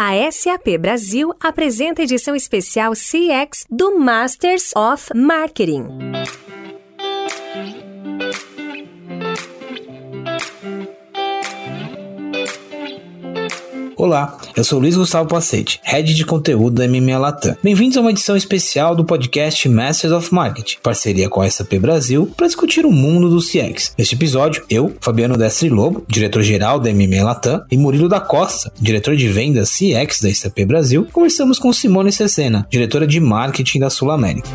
A SAP Brasil apresenta a edição especial CX do Masters of Marketing. Olá, eu sou Luiz Gustavo Pacete, Head de Conteúdo da MMA Latam. Bem-vindos a uma edição especial do podcast Masters of Marketing, parceria com a SAP Brasil, para discutir o mundo do CX. Neste episódio, eu, Fabiano Destre Lobo, diretor-geral da MMA Latam, e Murilo da Costa, diretor de vendas CX da SAP Brasil, conversamos com Simone Cecena, diretora de marketing da Sul América.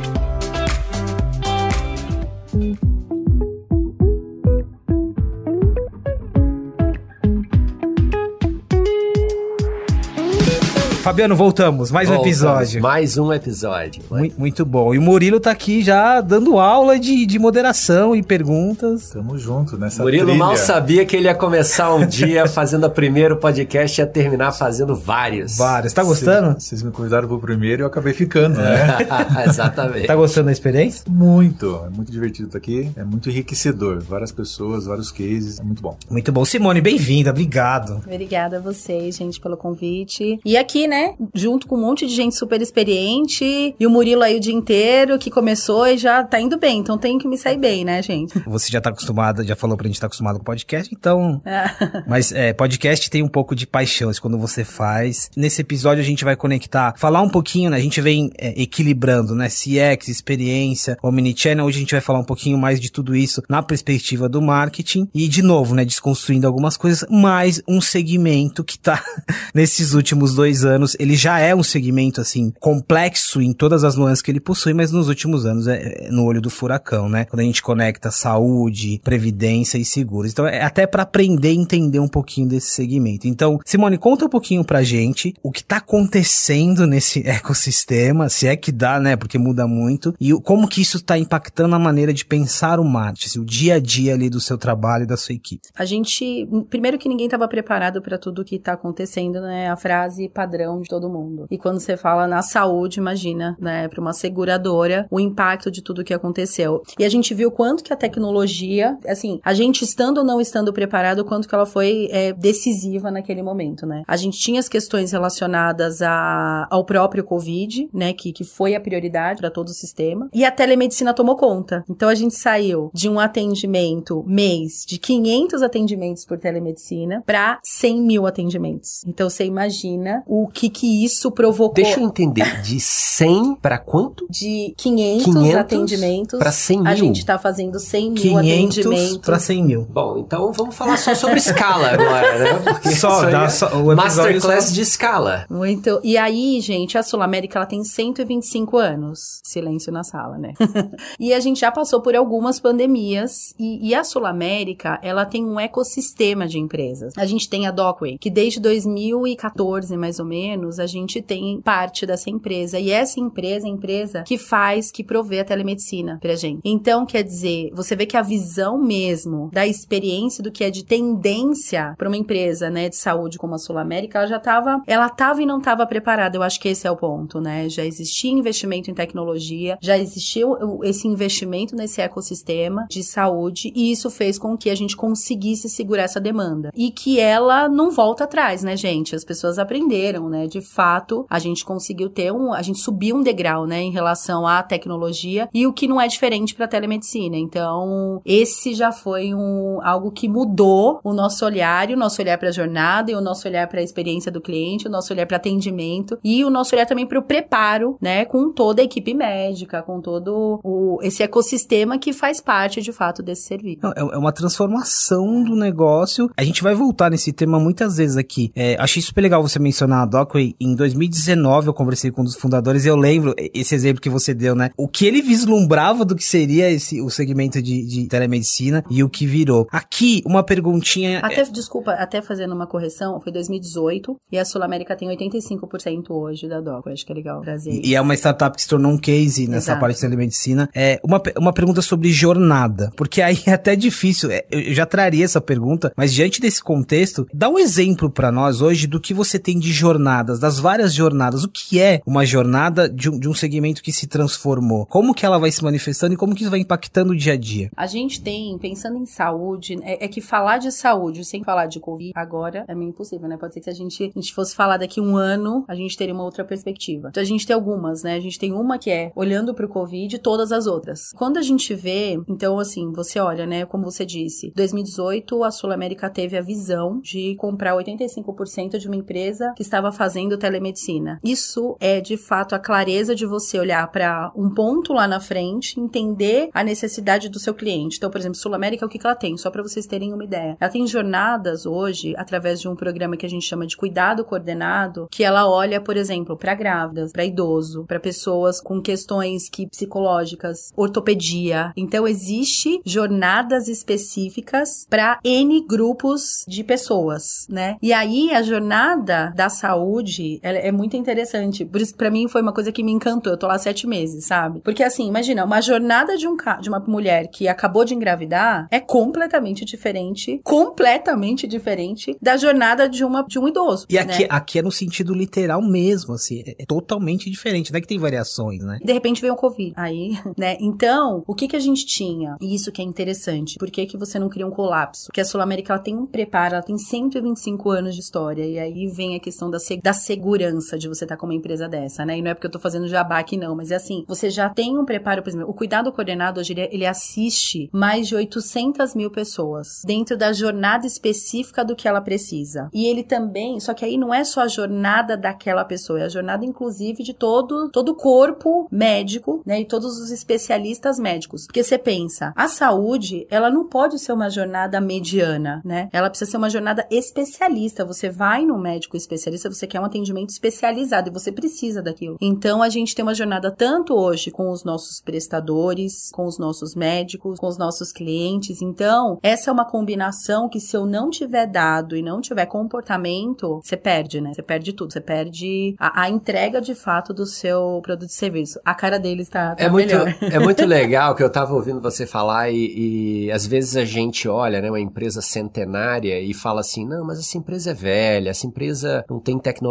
Fabiano, voltamos. Mais um episódio. Mais um episódio. Muito, muito, bom. E o Murilo tá aqui já dando aula de, de moderação e perguntas. Tamo junto nessa Murilo trilha. mal sabia que ele ia começar um dia fazendo o primeiro podcast e ia terminar fazendo vários. Vários. Tá gostando? Vocês me convidaram pro primeiro e eu acabei ficando, né? Exatamente. Tá gostando da experiência? Muito. É muito divertido estar aqui. É muito enriquecedor. Várias pessoas, vários cases. É muito bom. Muito bom. Simone, bem-vinda. Obrigado. Obrigada a vocês, gente, pelo convite. E aqui, né, junto com um monte de gente super experiente e o Murilo aí o dia inteiro que começou e já tá indo bem, então tem que me sair bem, né, gente? Você já tá acostumada, já falou pra gente tá acostumado com podcast, então. Mas é, podcast tem um pouco de paixão, isso quando você faz. Nesse episódio a gente vai conectar, falar um pouquinho, né? A gente vem é, equilibrando, né? CX, experiência, Omnichannel. Hoje a gente vai falar um pouquinho mais de tudo isso na perspectiva do marketing e, de novo, né? Desconstruindo algumas coisas, mais um segmento que tá nesses últimos dois anos, ele já é um segmento, assim, complexo em todas as nuances que ele possui, mas nos últimos anos é, é no olho do furacão, né? Quando a gente conecta saúde, previdência e seguros. Então, é até para aprender e entender um pouquinho desse segmento. Então, Simone, conta um pouquinho pra gente o que tá acontecendo nesse ecossistema, se é que dá, né? Porque muda muito, e como que isso tá impactando a maneira de pensar o marketing, o dia a dia ali do seu trabalho e da sua equipe. A gente, primeiro que ninguém estava preparado para tudo que tá acontecendo, né? A frase padrão de todo mundo. E quando você fala na saúde, imagina, né, para uma seguradora, o impacto de tudo que aconteceu. E a gente viu quanto que a tecnologia, assim, a gente estando ou não estando preparado, quanto que ela foi é, decisiva naquele momento, né? A gente tinha as questões relacionadas a, ao próprio Covid, né, que, que foi a prioridade para todo o sistema, e a telemedicina tomou conta. Então a gente saiu de um atendimento mês de 500 atendimentos por telemedicina para 100 mil atendimentos. Então você imagina o que que isso provocou. Deixa eu entender, de 100 para quanto? De 500, 500 atendimentos para 100 mil. A gente tá fazendo 100 mil 500 atendimentos. para 100 mil. Bom, então vamos falar só sobre escala agora, né? Porque Só dá é só- o Masterclass só- de escala. Muito. E aí, gente, a Sul América ela tem 125 anos. Silêncio na sala, né? e a gente já passou por algumas pandemias e, e a Sul América, ela tem um ecossistema de empresas. A gente tem a Dockway, que desde 2014, mais ou menos, a gente tem parte dessa empresa. E essa empresa é a empresa que faz, que provê a telemedicina pra gente. Então, quer dizer, você vê que a visão mesmo da experiência do que é de tendência para uma empresa, né, de saúde como a Sul América, ela já tava, ela tava e não tava preparada. Eu acho que esse é o ponto, né? Já existia investimento em tecnologia, já existiu esse investimento nesse ecossistema de saúde e isso fez com que a gente conseguisse segurar essa demanda. E que ela não volta atrás, né, gente? As pessoas aprenderam, né? De fato, a gente conseguiu ter um, a gente subiu um degrau, né, em relação à tecnologia e o que não é diferente para telemedicina. Então, esse já foi um algo que mudou o nosso olhar, e o nosso olhar para a jornada, e o nosso olhar para a experiência do cliente, o nosso olhar para atendimento e o nosso olhar também para o preparo, né, com toda a equipe médica, com todo o, esse ecossistema que faz parte de fato desse serviço. É é uma transformação do negócio. A gente vai voltar nesse tema muitas vezes aqui. É, achei super legal você mencionar a Em 2019 eu conversei com um dos fundadores e eu lembro esse exemplo que você deu, né? O que ele vislumbrava do que seria esse, o segmento de, de telemedicina e o que virou. Aqui, uma perguntinha. Até, desculpa, até fazendo uma correção, foi 2018 e a Sul América tem 85% hoje da DOC. Acho que é legal trazer E e é uma startup que se tornou um case nessa Exato. parte de telemedicina. É uma, uma pergunta sobre jornada, porque aí é até difícil. é, Eu já traria essa pergunta, mas diante desse contexto, dá um exemplo pra nós hoje do que você tem de jornada jornadas, das várias jornadas. O que é uma jornada de um, de um segmento que se transformou? Como que ela vai se manifestando e como que isso vai impactando o dia a dia? A gente tem, pensando em saúde, é, é que falar de saúde sem falar de Covid agora é meio impossível, né? Pode ser que se a gente, a gente fosse falar daqui um ano, a gente teria uma outra perspectiva. Então a gente tem algumas, né? A gente tem uma que é olhando para o Covid e todas as outras. Quando a gente vê, então assim, você olha, né? Como você disse, 2018 a Sul América teve a visão de comprar 85% de uma empresa que estava fazendo telemedicina. Isso é de fato a clareza de você olhar para um ponto lá na frente, entender a necessidade do seu cliente. Então, por exemplo, Sul América, o que, que ela tem? Só para vocês terem uma ideia. Ela tem jornadas hoje, através de um programa que a gente chama de cuidado coordenado, que ela olha, por exemplo, para grávidas, para idoso, para pessoas com questões que psicológicas, ortopedia. Então, existe jornadas específicas para N grupos de pessoas, né? E aí a jornada da saúde é muito interessante. Por isso, para mim, foi uma coisa que me encantou. Eu tô lá sete meses, sabe? Porque assim, imagina, uma jornada de um de uma mulher que acabou de engravidar é completamente diferente, completamente diferente da jornada de uma de um idoso. E aqui, né? aqui é no sentido literal mesmo, assim, é, é totalmente diferente, não é que tem variações, né? De repente veio o Covid. Aí, né? Então, o que que a gente tinha? E isso que é interessante. Por que que você não cria um colapso? Porque a Sul América ela tem um preparo, ela tem 125 anos de história e aí vem a questão da, da segurança de você estar tá com uma empresa dessa, né? E não é porque eu tô fazendo jabá aqui não, mas é assim, você já tem um preparo, por exemplo, o cuidado coordenado hoje ele, ele assiste mais de 800 mil pessoas dentro da jornada específica do que ela precisa. E ele também, só que aí não é só a jornada daquela pessoa, é a jornada inclusive de todo todo o corpo médico, né, e todos os especialistas médicos. Porque você pensa, a saúde, ela não pode ser uma jornada mediana, né? Ela precisa ser uma jornada especialista. Você vai no médico especialista, você quer um atendimento especializado e você precisa daquilo. Então a gente tem uma jornada tanto hoje com os nossos prestadores, com os nossos médicos, com os nossos clientes. Então, essa é uma combinação que se eu não tiver dado e não tiver comportamento, você perde, né? Você perde tudo. Você perde a, a entrega de fato do seu produto e serviço. A cara deles tá, tá é muito, melhor. É muito legal que eu tava ouvindo você falar e, e às vezes a gente olha, né, uma empresa centenária e fala assim, não, mas essa empresa é velha, essa empresa não tem tecnologia,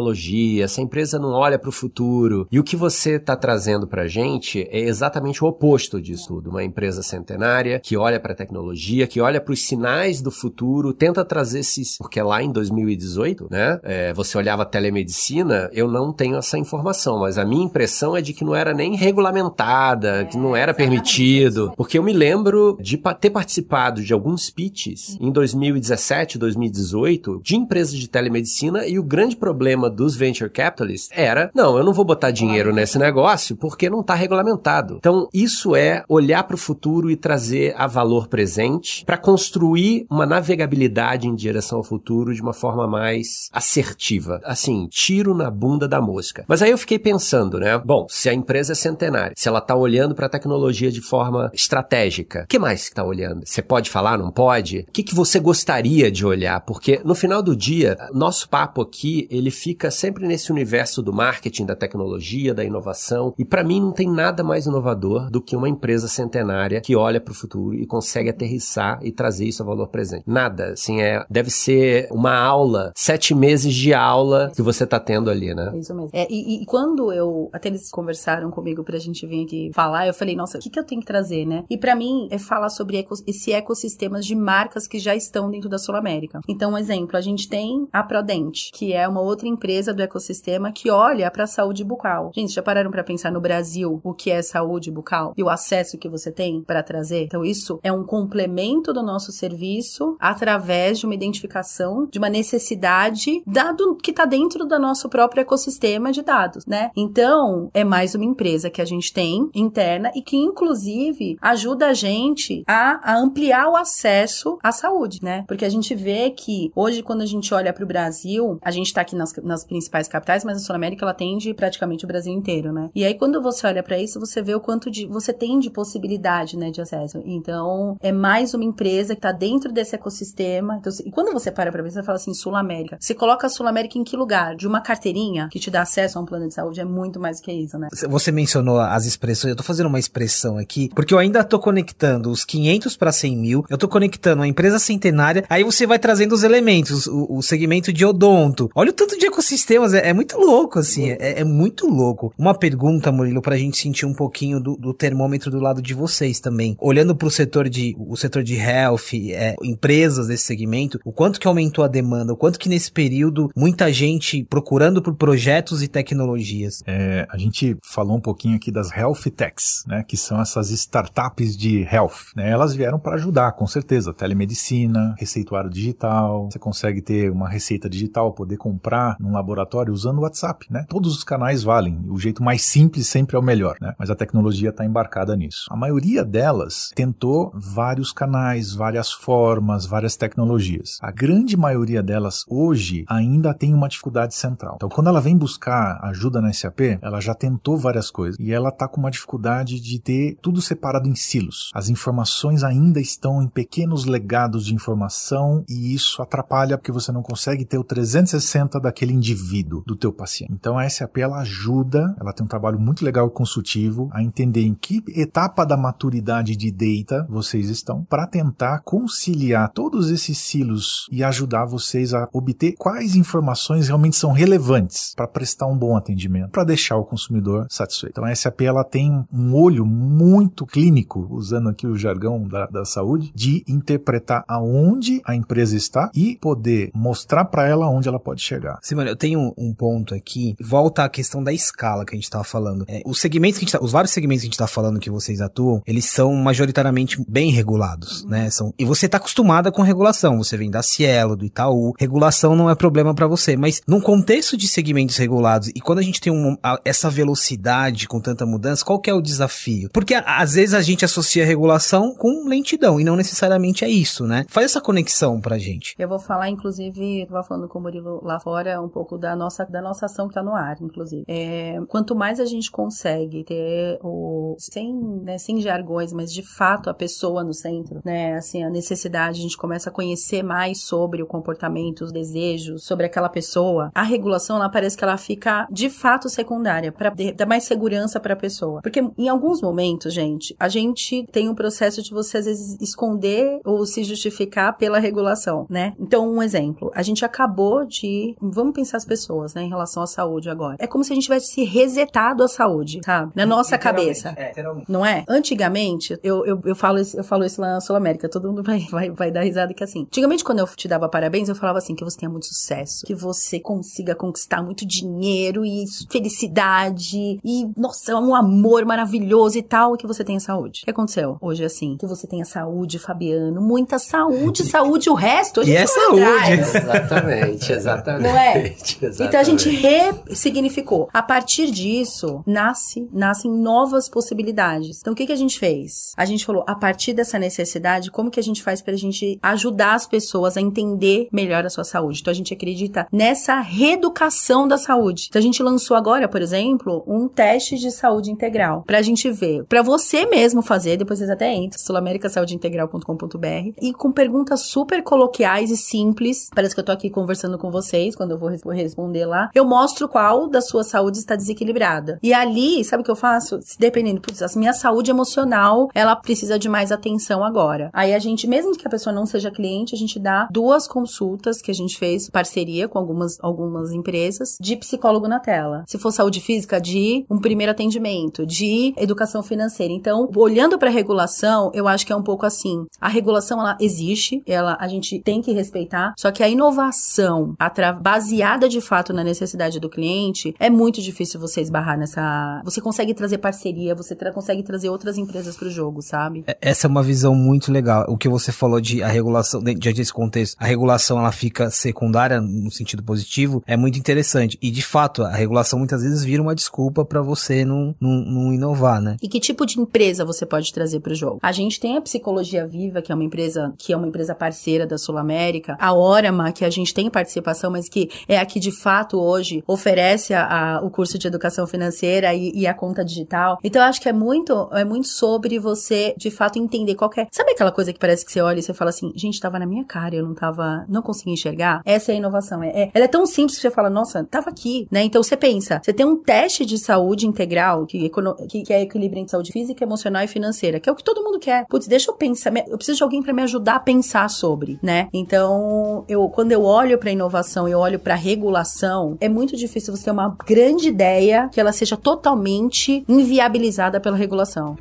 essa empresa não olha para o futuro. E o que você tá trazendo pra gente é exatamente o oposto disso tudo. Uma empresa centenária que olha para a tecnologia, que olha para os sinais do futuro, tenta trazer esses, porque lá em 2018, né, é, você olhava telemedicina, eu não tenho essa informação, mas a minha impressão é de que não era nem regulamentada, que não era permitido, porque eu me lembro de ter participado de alguns pitches em 2017, 2018, de empresas de telemedicina e o grande problema dos venture capitalists era, não, eu não vou botar dinheiro nesse negócio porque não está regulamentado. Então, isso é olhar para o futuro e trazer a valor presente para construir uma navegabilidade em direção ao futuro de uma forma mais assertiva. Assim, tiro na bunda da mosca. Mas aí eu fiquei pensando, né? Bom, se a empresa é centenária, se ela está olhando para a tecnologia de forma estratégica, o que mais está olhando? Você pode falar, não pode? O que, que você gostaria de olhar? Porque no final do dia, nosso papo aqui, ele fica sempre nesse universo do marketing, da tecnologia, da inovação. E para mim não tem nada mais inovador do que uma empresa centenária que olha para o futuro e consegue aterrissar e trazer isso a valor presente. Nada, assim, é, deve ser uma aula, sete meses de aula que você está tendo ali, né? Isso mesmo. É, e, e, quando eu, até eles conversaram comigo pra gente vir aqui falar, eu falei, nossa, o que, que eu tenho que trazer, né? E para mim é falar sobre eco, esse ecossistema de marcas que já estão dentro da Sul América. Então, um exemplo, a gente tem a Prodente, que é uma outra empresa do ecossistema que olha para a saúde bucal. Gente, já pararam para pensar no Brasil o que é saúde bucal e o acesso que você tem para trazer? Então, isso é um complemento do nosso serviço através de uma identificação de uma necessidade dado que está dentro do nosso próprio ecossistema de dados, né? Então, é mais uma empresa que a gente tem interna e que, inclusive, ajuda a gente a, a ampliar o acesso à saúde, né? Porque a gente vê que hoje, quando a gente olha para o Brasil, a gente está aqui nas, nas principais capitais, mas a Sul América ela atende praticamente o Brasil inteiro, né? E aí, quando você olha para isso, você vê o quanto de você tem de possibilidade, né, de acesso. Então, é mais uma empresa que está dentro desse ecossistema. Então, e quando você para para pensar, você fala assim, Sul América. Você coloca a Sul América em que lugar? De uma carteirinha que te dá acesso a um plano de saúde é muito mais que isso, né? Você mencionou as expressões, eu tô fazendo uma expressão aqui, porque eu ainda tô conectando os 500 para 100 mil, eu tô conectando a empresa centenária, aí você vai trazendo os elementos, o, o segmento de odonto. Olha o tanto de ecossistemas, é, é muito louco, assim, é, é, muito louco. Uma pergunta, Murilo, pra gente sentir um pouquinho do, do termômetro do lado de vocês também. Olhando pro setor de, o setor de health, é, empresas desse segmento, o quanto que aumentou a demanda, o quanto que nesse período muita gente procurando por projetos e tecnologias. É, a gente falou um pouquinho aqui das health techs, né, que são essas startups de health, né, elas vieram para ajudar, com certeza, telemedicina, receituário digital, você consegue ter uma receita digital, poder comprar num laboratório usando o WhatsApp, né, todos os canais valem, o jeito mais simples sempre é o melhor, né, mas a tecnologia está embarcada nisso. A maioria delas tentou vários canais, várias formas, várias tecnologias. A grande maioria delas hoje ainda tem uma dificuldade central. Então, quando ela vem buscar ajuda na SAP, ela já tentou várias coisas e ela está com uma dificuldade de ter tudo separado em silos. As informações ainda estão em pequenos legados de informação e isso atrapalha porque você não consegue ter o 360 daquele indivíduo, do teu paciente. Então, a SAP ela ajuda, ela tem um trabalho muito legal consultivo a entender em que etapa da maturidade de data vocês estão para tentar conciliar todos esses silos e ajudar vocês a obter quais informações realmente são relevantes para prestar um bom atendimento, para deixar o consumidor satisfeito. Então a SAP ela tem um olho muito clínico, usando aqui o jargão da, da saúde, de interpretar aonde a empresa está e poder mostrar para ela onde ela pode chegar. Simone, eu tenho um ponto aqui, volta à questão da escala que a gente estava falando. É, os segmentos que a gente tá, os vários segmentos que a gente está falando que vocês atuam, eles são majoritariamente bem regulados, né? São, e você está acostumada com regulação, você vem da Cielo, do Itaú, regulação não é problema para você, mas num contexto de segmentos regulados e quando a gente tem um, a, essa velocidade com tanta mudança, qual que é o desafio? Porque a, às vezes a gente associa regulação com lentidão e não necessariamente é isso, né? Faz essa conexão pra gente. Eu vou falar, inclusive, eu tava falando com o Murilo lá fora, um pouco da nossa, da nossa ação que tá no ar, inclusive. É, quanto mais a gente consegue ter o, sem, né, sem jargões, mas de fato a pessoa no centro, né, assim, a necessidade, a gente começa a conhecer mais sobre o comportamento, os desejos, sobre aquela pessoa, a regulação, ela parece que ela fica de fato secundária, para dar mais segurança para a pessoa. Porque em alguns momentos, gente, a gente tem um processo de você às vezes esconder ou se justificar pela regulação, né? Então, um exemplo, a gente acabou de, vamos pensar as pessoas, né, em relação à saúde agora. É como se a gente tivesse resetado a saúde, sabe? Na nossa cabeça. É, não é? Antigamente, eu, eu, eu, falo, isso, eu falo isso lá na Sul América, todo mundo vai, vai, vai dar risada que assim. Antigamente, quando eu te dava parabéns, eu falava assim, que você tenha muito sucesso, que você consiga conquistar muito dinheiro e felicidade e, nossa, um amor maravilhoso e tal, e que você tenha saúde. O que aconteceu? Hoje é assim, que você tenha saúde, Fabiano, muita saúde, saúde, o resto gente e é saúde. Exatamente, exatamente. Não é? Exatamente. Então a gente ressignificou. A partir disso, nasce, nascem novas possibilidades. Então o que, que a gente fez? A gente falou, a partir dessa necessidade, como que a gente faz pra gente ajudar as pessoas a entender melhor a sua saúde? Então a gente acredita nessa reeducação da saúde. Então a gente lançou agora, por exemplo, um teste de saúde integral pra gente ver, pra você mesmo fazer, depois vocês até entram, sulamericasaudeintegral.com.br e com perguntas super coloquiais e simples. Parece que eu tô aqui conversando com vocês quando eu vou responder lá. Eu mostro qual da sua saúde está desequilibrada. E ali, sabe o que eu faço? Dependendo, putz, a minha saúde emocional, ela precisa de mais atenção agora. Aí a gente, mesmo que a pessoa não seja cliente, a gente dá duas consultas que a gente fez parceria com algumas, algumas empresas de psicólogo na tela. Se for saúde física, de um primeiro atendimento, de educação financeira. Então, olhando para a regulação, eu acho que é um pouco assim. A regulação ela existe, ela a gente tem que respeitar, só que a inovação baseada de fato na necessidade do cliente é muito difícil você esbarrar nessa. Você consegue trazer parceria, você tra consegue trazer outras empresas para o jogo, sabe? É, essa é uma visão muito legal. O que você falou de a regulação, diante desse contexto, a regulação ela fica secundária no sentido positivo, é muito interessante. E de fato, a regulação muitas vezes vira uma desculpa para você não, não, não inovar, né? E que tipo de empresa você pode trazer para o jogo? A gente tem a Psicologia Viva, que é uma empresa que é uma empresa parceira da Sul América, a Orama, que a gente tem participação, mas que é a que de fato hoje oferece a, a, o curso de educação financeira e, e, a conta digital. Então eu acho que é muito, é muito sobre você de fato entender qual é. Sabe aquela coisa que parece que você olha e você fala assim, gente, tava na minha cara, eu não tava, não consegui enxergar? Essa é a inovação. É, é ela é tão simples que você fala, nossa, tava aqui, né? Então você pensa, você tem um teste de saúde integral que, que, que é equilíbrio entre saúde física, emocional e financeira, que é o que todo mundo quer. Putz, deixa eu pensar, eu preciso de alguém para me ajudar a pensar sobre, né? Então, eu quando eu olho para inovação, eu olho para regulação, é muito difícil você ter uma grande ideia que ela seja totalmente inviabilizada pela regulação.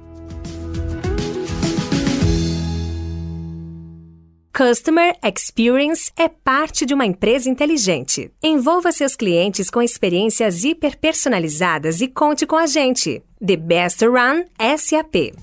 Customer Experience é parte de uma empresa inteligente. Envolva seus clientes com experiências hiperpersonalizadas e conte com a gente. The Best Run SAP.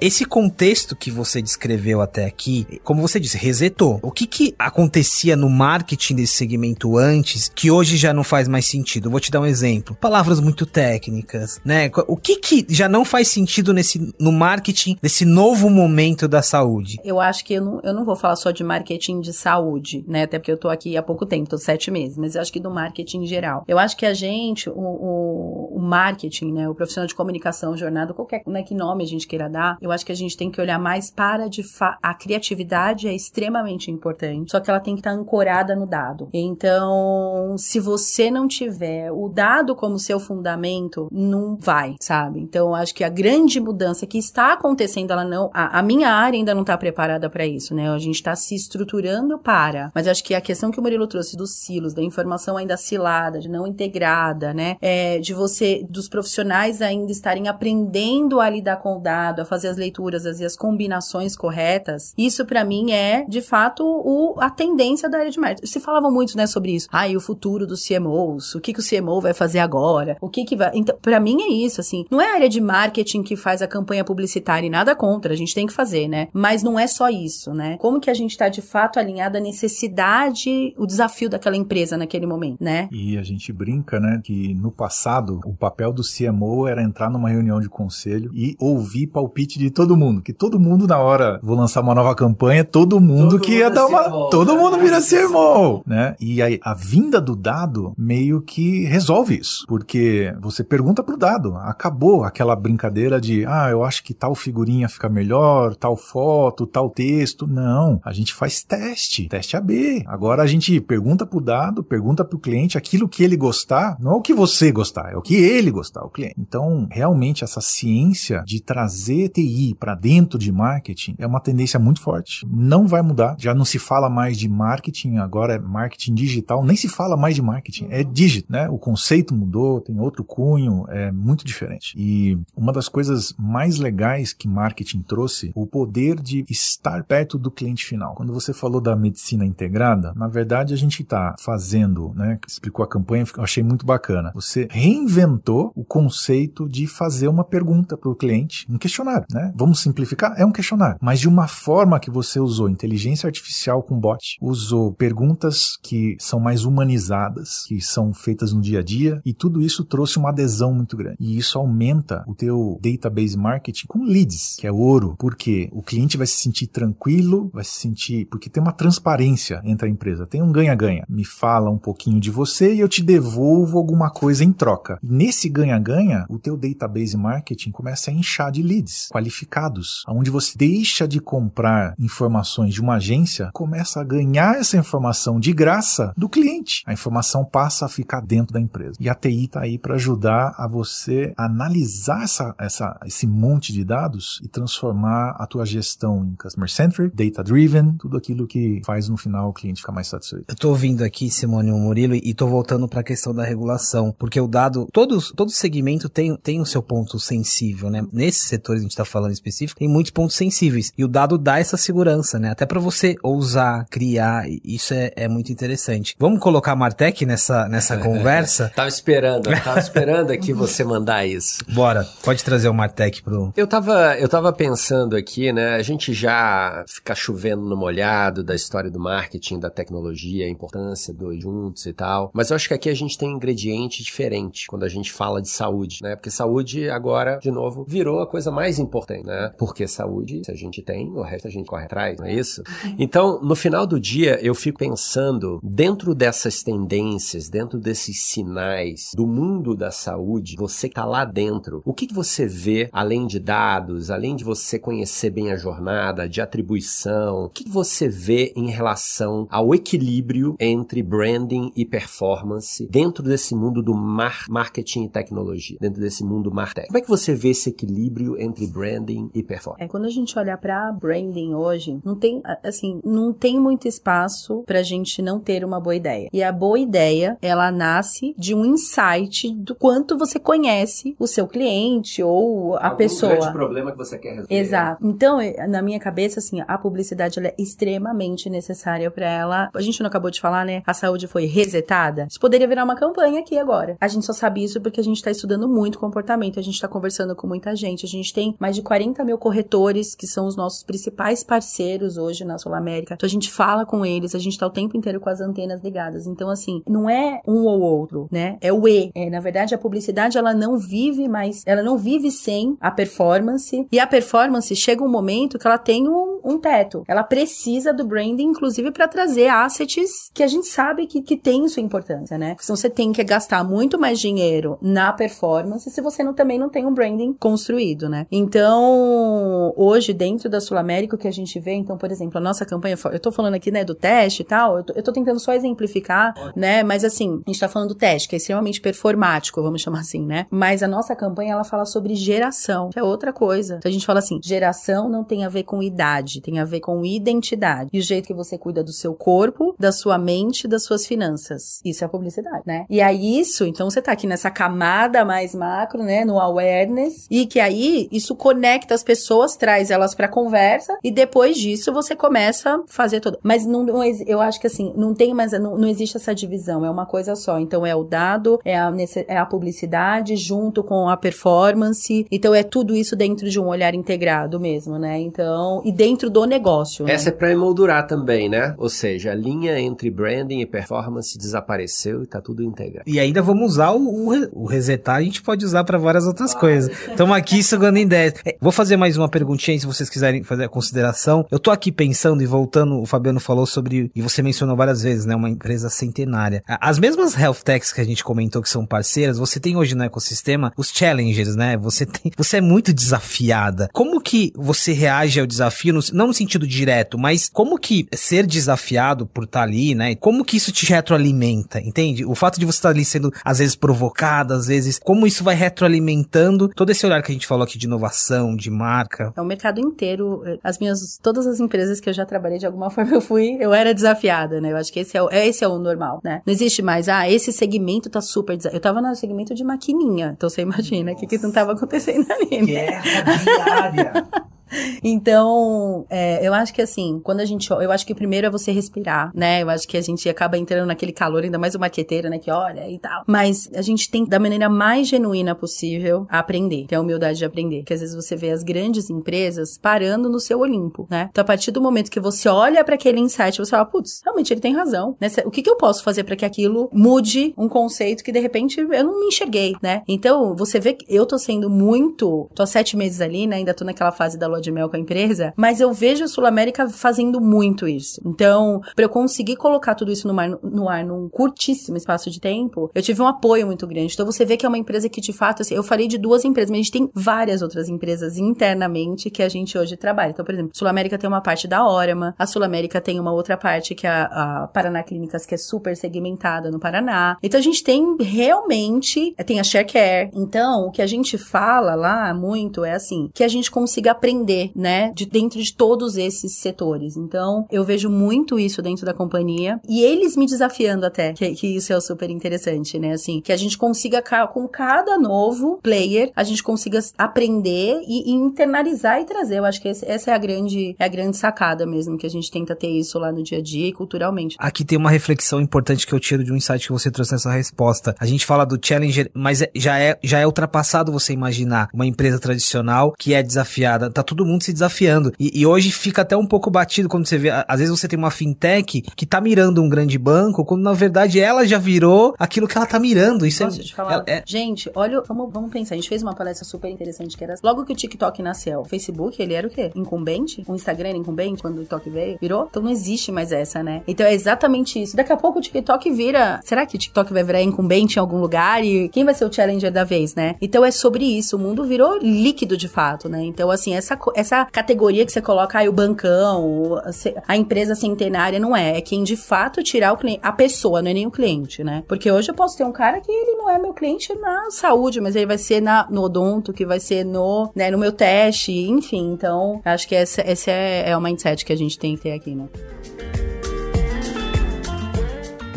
Esse contexto que você descreveu até aqui, como você disse, resetou. O que que acontecia no marketing desse segmento antes que hoje já não faz mais sentido? vou te dar um exemplo. Palavras muito técnicas, né? O que que já não faz sentido nesse no marketing desse novo momento da saúde? Eu acho que eu não, eu não vou falar só de marketing de saúde, né? Até porque eu tô aqui há pouco tempo, tô sete meses, mas eu acho que do marketing em geral. Eu acho que a gente, o, o, o marketing, né? O profissional de comunicação, jornada, qualquer né, que nome a gente queira dar, eu eu acho que a gente tem que olhar mais para de fa a criatividade é extremamente importante, só que ela tem que estar tá ancorada no dado. Então, se você não tiver o dado como seu fundamento, não vai, sabe? Então, acho que a grande mudança que está acontecendo, ela não, a, a minha área ainda não está preparada para isso, né? A gente está se estruturando para, mas acho que a questão que o Murilo trouxe dos silos, da informação ainda cilada, de não integrada, né? É, de você, dos profissionais ainda estarem aprendendo a lidar com o dado, a fazer as leituras e as combinações corretas, isso para mim é, de fato, o, a tendência da área de marketing. Se falava muito, né, sobre isso. Ah, e o futuro dos CMOs, o que, que o CMO vai fazer agora, o que que vai... Então, pra mim é isso, assim, não é a área de marketing que faz a campanha publicitária e nada contra, a gente tem que fazer, né? Mas não é só isso, né? Como que a gente tá, de fato, alinhado à necessidade, o desafio daquela empresa naquele momento, né? E a gente brinca, né, que no passado, o papel do CMO era entrar numa reunião de conselho e ouvir palpite de todo mundo, que todo mundo na hora vou lançar uma nova campanha, todo mundo todo que ia dar uma, CMO, todo mundo vira CMO, né? E aí a vinda do dado meio que resolve isso, porque você pergunta pro dado, acabou aquela brincadeira de, ah, eu acho que tal figurinha fica melhor, tal foto, tal texto. Não, a gente faz teste, teste AB. Agora a gente pergunta pro dado, pergunta pro cliente aquilo que ele gostar, não é o que você gostar, é o que ele gostar, o cliente. Então, realmente essa ciência de trazer TI para dentro de marketing é uma tendência muito forte. Não vai mudar. Já não se fala mais de marketing, agora é marketing digital. Nem se fala mais de marketing, é digital, né? O conceito mudou, tem outro cunho, é muito diferente. E uma das coisas mais legais que marketing trouxe, o poder de estar perto do cliente final. Quando você falou da medicina integrada, na verdade a gente está fazendo, né? Explicou a campanha, eu achei muito bacana. Você reinventou o conceito de fazer uma pergunta para o cliente, um questionário, né? Vamos simplificar? É um questionário, mas de uma forma que você usou inteligência artificial com bot, usou perguntas que são mais humanizadas, que são feitas no dia a dia, e tudo isso trouxe uma adesão muito grande. E isso aumenta o teu database marketing com leads, que é ouro, porque o cliente vai se sentir tranquilo, vai se sentir, porque tem uma transparência entre a empresa, tem um ganha-ganha. Me fala um pouquinho de você e eu te devolvo alguma coisa em troca. Nesse ganha-ganha, o teu database marketing começa a inchar de leads qualificados qualificados, onde você deixa de comprar informações de uma agência, começa a ganhar essa informação de graça do cliente. A informação passa a ficar dentro da empresa. E a TI está aí para ajudar a você analisar essa, essa, esse monte de dados e transformar a tua gestão em customer centric, data driven, tudo aquilo que faz no final o cliente ficar mais satisfeito. Eu estou ouvindo aqui Simone Murilo e estou voltando para a questão da regulação, porque o dado, todos, todo segmento tem, tem o seu ponto sensível, né? Nesses setores a gente está falando falando específico, tem muitos pontos sensíveis. E o dado dá essa segurança, né? Até para você ousar, criar, isso é, é, muito interessante. Vamos colocar a Martech nessa, nessa conversa? tava esperando, tava esperando aqui você mandar isso. Bora, pode trazer o Martech pro... Eu tava, eu tava pensando aqui, né? A gente já fica chovendo no molhado da história do marketing, da tecnologia, a importância dos juntos e tal. Mas eu acho que aqui a gente tem um ingrediente diferente quando a gente fala de saúde, né? Porque saúde agora, de novo, virou a coisa mais importante né? Porque saúde, se a gente tem, o resto a gente corre atrás, não é isso? Então, no final do dia, eu fico pensando, dentro dessas tendências, dentro desses sinais do mundo da saúde, você que tá lá dentro, o que, que você vê, além de dados, além de você conhecer bem a jornada, de atribuição, o que, que você vê em relação ao equilíbrio entre branding e performance dentro desse mundo do mar marketing e tecnologia, dentro desse mundo martech? Como é que você vê esse equilíbrio entre branding branding e performance. É, quando a gente olha para branding hoje, não tem, assim, não tem muito espaço pra gente não ter uma boa ideia. E a boa ideia, ela nasce de um insight do quanto você conhece o seu cliente ou a Algum pessoa. grande problema que você quer resolver. Exato. Então, na minha cabeça, assim, a publicidade ela é extremamente necessária para ela. A gente não acabou de falar, né? A saúde foi resetada. Isso poderia virar uma campanha aqui agora. A gente só sabe isso porque a gente tá estudando muito comportamento, a gente tá conversando com muita gente. A gente tem mais de 40 mil corretores que são os nossos principais parceiros hoje na Sul América. Então a gente fala com eles, a gente tá o tempo inteiro com as antenas ligadas. Então, assim, não é um ou outro, né? É o E. É, na verdade, a publicidade ela não vive mais, ela não vive sem a performance. E a performance chega um momento que ela tem um, um teto. Ela precisa do branding, inclusive, para trazer assets que a gente sabe que, que tem sua importância, né? Porque você tem que gastar muito mais dinheiro na performance se você não, também não tem um branding construído, né? Então, hoje, dentro da Sul América, o que a gente vê, então, por exemplo, a nossa campanha, eu tô falando aqui, né, do teste e tal, eu tô, eu tô tentando só exemplificar, né? Mas assim, a gente tá falando do teste, que é extremamente performático, vamos chamar assim, né? Mas a nossa campanha, ela fala sobre geração, que é outra coisa. Então a gente fala assim, geração não tem a ver com idade, tem a ver com identidade. E o jeito que você cuida do seu corpo, da sua mente, das suas finanças. Isso é a publicidade, né? E aí isso, então você tá aqui nessa camada mais macro, né, no awareness, e que aí isso conecta as pessoas, traz elas pra conversa, e depois disso você começa a fazer tudo. Mas não, não eu acho que assim, não tem mais, não, não existe essa divisão, é uma coisa só. Então é o dado, é a, é a publicidade junto com a performance. Então é tudo isso dentro de um olhar integrado mesmo, né? Então, e dentro do negócio. Né? Essa é pra emoldurar também, né? Ou seja, a linha entre branding e performance desapareceu e tá tudo integrado. E ainda vamos usar o, o, o resetar, a gente pode usar para várias outras ah, coisas. Estamos aqui sugando ideias. É, vou fazer mais uma perguntinha se vocês quiserem fazer a consideração. Eu tô aqui pensando e voltando, o Fabiano falou sobre, e você mencionou várias vezes, né? Uma empresa centenária. As mesmas health techs que a gente comentou que são parceiras, você tem hoje no ecossistema os challengers, né? Você tem, você é muito desafiada. Como que você reage ao desafio, no, não no sentido direto, mas como que ser desafiado por estar tá ali, né? Como que isso te retroalimenta, entende? O fato de você estar tá ali sendo às vezes provocada, às vezes, como isso vai retroalimentando todo esse olhar que a gente falou aqui de inovação, de marca. É o mercado inteiro, as minhas, todas as empresas que eu já trabalhei de alguma forma eu fui, eu era desafiada, né? Eu acho que esse é o, esse é o normal, né? Não existe mais, ah, esse segmento tá super desafiado. Eu tava no segmento de maquininha, então você imagina o que que não tava acontecendo ali, né? Guerra diária. Então, é, eu acho que assim, quando a gente. Eu acho que primeiro é você respirar, né? Eu acho que a gente acaba entrando naquele calor, ainda mais o maqueteiro, né? Que olha e tal. Mas a gente tem, da maneira mais genuína possível, aprender. Ter a humildade de aprender. Porque às vezes você vê as grandes empresas parando no seu Olimpo, né? Então, a partir do momento que você olha para aquele insight, você fala, putz, realmente ele tem razão, né? O que, que eu posso fazer para que aquilo mude um conceito que de repente eu não me enxerguei, né? Então, você vê que eu tô sendo muito. Tô há sete meses ali, né? Ainda tô naquela fase da lua de mel com a empresa, mas eu vejo a Sul América fazendo muito isso. Então, para eu conseguir colocar tudo isso no, mar, no ar num curtíssimo espaço de tempo, eu tive um apoio muito grande. Então, você vê que é uma empresa que, de fato, assim, eu falei de duas empresas, mas a gente tem várias outras empresas internamente que a gente hoje trabalha. Então, por exemplo, Sul América tem uma parte da Orama, a Sul América tem uma outra parte que é a, a Paraná Clínicas, que é super segmentada no Paraná. Então, a gente tem realmente, tem a ShareCare. Então, o que a gente fala lá muito é assim, que a gente consiga aprender, né, de dentro de todos esses setores. Então, eu vejo muito isso dentro da companhia e eles me desafiando até, que, que isso é super interessante, né, assim, que a gente consiga com cada novo player, a gente consiga aprender e, e internalizar e trazer. Eu acho que esse, essa é a grande é a grande sacada mesmo que a gente tenta ter isso lá no dia a dia e culturalmente. Aqui tem uma reflexão importante que eu tiro de um insight que você trouxe nessa resposta. A gente fala do challenger, mas é, já é já é ultrapassado você imaginar uma empresa tradicional que é desafiada. Tá todo mundo se desafiando. E, e, hoje fica até um pouco batido quando você vê. Às vezes você tem uma fintech que tá mirando um grande banco, quando na verdade ela já virou aquilo que ela tá mirando. Isso Posso é, te falar? É... Gente, olha, vamos, vamos pensar. A gente fez uma palestra super interessante que era. Logo que o TikTok nasceu, o Facebook, ele era o quê? Incumbente? O Instagram era incumbente quando o TikTok veio? Virou? Então não existe mais essa, né? Então é exatamente isso. Daqui a pouco o TikTok vira. Será que o TikTok vai virar incumbente em algum lugar? E quem vai ser o challenger da vez, né? Então é sobre isso. O mundo virou líquido de fato, né? Então, assim, essa, essa categoria que você coloca, aí o bancão, a empresa centenária, não é. É quem de fato tirar o cliente, a pessoa, não é nem o cliente, né? Porque hoje eu posso ter um cara que ele não é meu cliente na saúde, mas ele vai ser na, no odonto, que vai ser no, né, no meu teste, enfim. Então, acho que essa, esse é, é o mindset que a gente tem que ter aqui, né?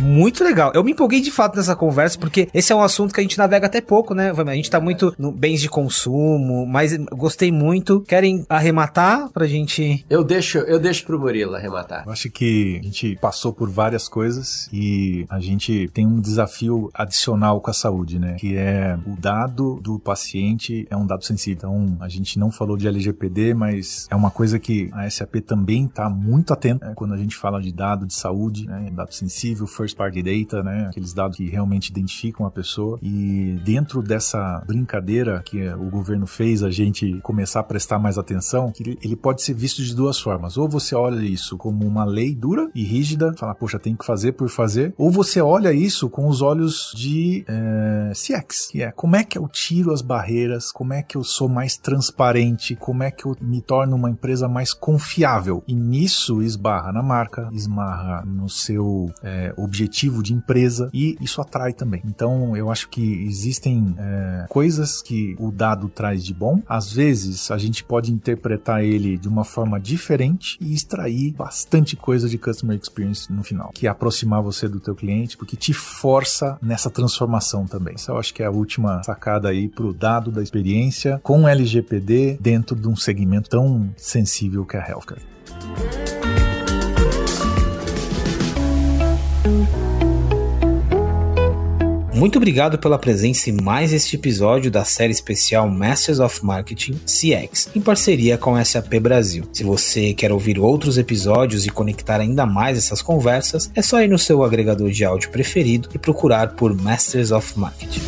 Muito legal. Eu me empolguei de fato nessa conversa, porque esse é um assunto que a gente navega até pouco, né? A gente tá muito no bens de consumo, mas gostei muito. Querem arrematar pra gente. Eu deixo, eu deixo pro Murilo arrematar. Eu acho que a gente passou por várias coisas e a gente tem um desafio adicional com a saúde, né? Que é o dado do paciente é um dado sensível. Então, a gente não falou de LGPD, mas é uma coisa que a SAP também tá muito atenta né? quando a gente fala de dado de saúde, né? Dado sensível, first first party data, né? Aqueles dados que realmente identificam a pessoa. E dentro dessa brincadeira que o governo fez a gente começar a prestar mais atenção, que ele pode ser visto de duas formas. Ou você olha isso como uma lei dura e rígida, fala, poxa, tem que fazer por fazer. Ou você olha isso com os olhos de é, CX, que é como é que eu tiro as barreiras, como é que eu sou mais transparente, como é que eu me torno uma empresa mais confiável. E nisso esbarra na marca, esbarra no seu é, objetivo objetivo de empresa e isso atrai também. Então eu acho que existem é, coisas que o dado traz de bom. Às vezes a gente pode interpretar ele de uma forma diferente e extrair bastante coisa de customer experience no final, que é aproximar você do teu cliente, porque te força nessa transformação também. Isso eu acho que é a última sacada aí pro dado da experiência com LGPD dentro de um segmento tão sensível que é a healthcare. Muito obrigado pela presença em mais este episódio da série especial Masters of Marketing CX, em parceria com a SAP Brasil. Se você quer ouvir outros episódios e conectar ainda mais essas conversas, é só ir no seu agregador de áudio preferido e procurar por Masters of Marketing.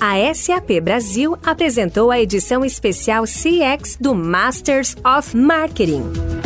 A SAP Brasil apresentou a edição especial CX do Masters of Marketing.